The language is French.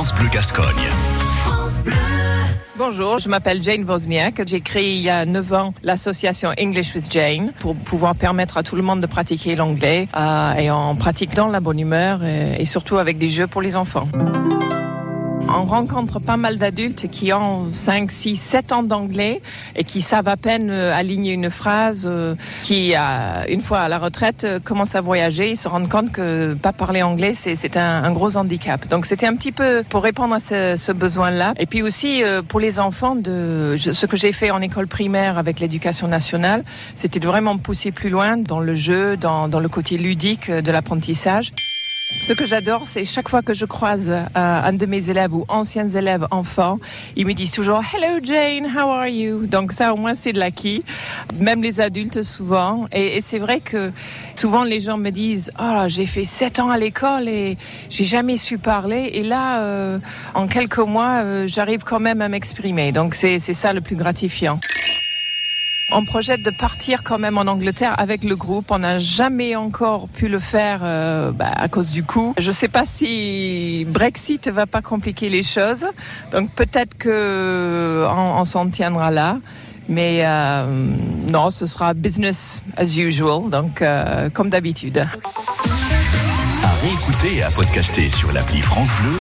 France Bleu Gascogne. Bonjour, je m'appelle Jane Wozniak. J'ai créé il y a 9 ans l'association English with Jane pour pouvoir permettre à tout le monde de pratiquer l'anglais euh, et en pratique dans la bonne humeur et, et surtout avec des jeux pour les enfants. On rencontre pas mal d'adultes qui ont 5, 6, 7 ans d'anglais et qui savent à peine euh, aligner une phrase, euh, qui, une fois à la retraite, euh, commencent à voyager et se rendent compte que pas parler anglais, c'est un, gros handicap. Donc c'était un petit peu pour répondre à ce, ce besoin-là. Et puis aussi pour les enfants, de, ce que j'ai fait en école primaire avec l'éducation nationale, c'était de vraiment pousser plus loin dans le jeu, dans, dans le côté ludique de l'apprentissage. Ce que j'adore, c'est chaque fois que je croise euh, un de mes élèves ou anciens élèves enfants, ils me disent toujours Hello Jane, how are you? Donc ça, au moins, c'est de l'acquis. Même les adultes, souvent. Et, c'est vrai que souvent, les gens me disent Oh, j'ai fait sept ans à l'école et j'ai jamais su parler. Et là, euh, en quelques mois, euh, j'arrive quand même à m'exprimer. Donc c'est c'est ça le plus gratifiant. On projette de partir quand même en Angleterre avec le groupe. On n'a jamais encore pu le faire euh, bah, à cause du coût. Je ne sais pas si Brexit va pas compliquer les choses. Donc peut-être que on, on s'en tiendra là. Mais euh, non, ce sera business as usual, donc euh, comme d'habitude. À réécouter et à podcaster sur l'appli France Bleu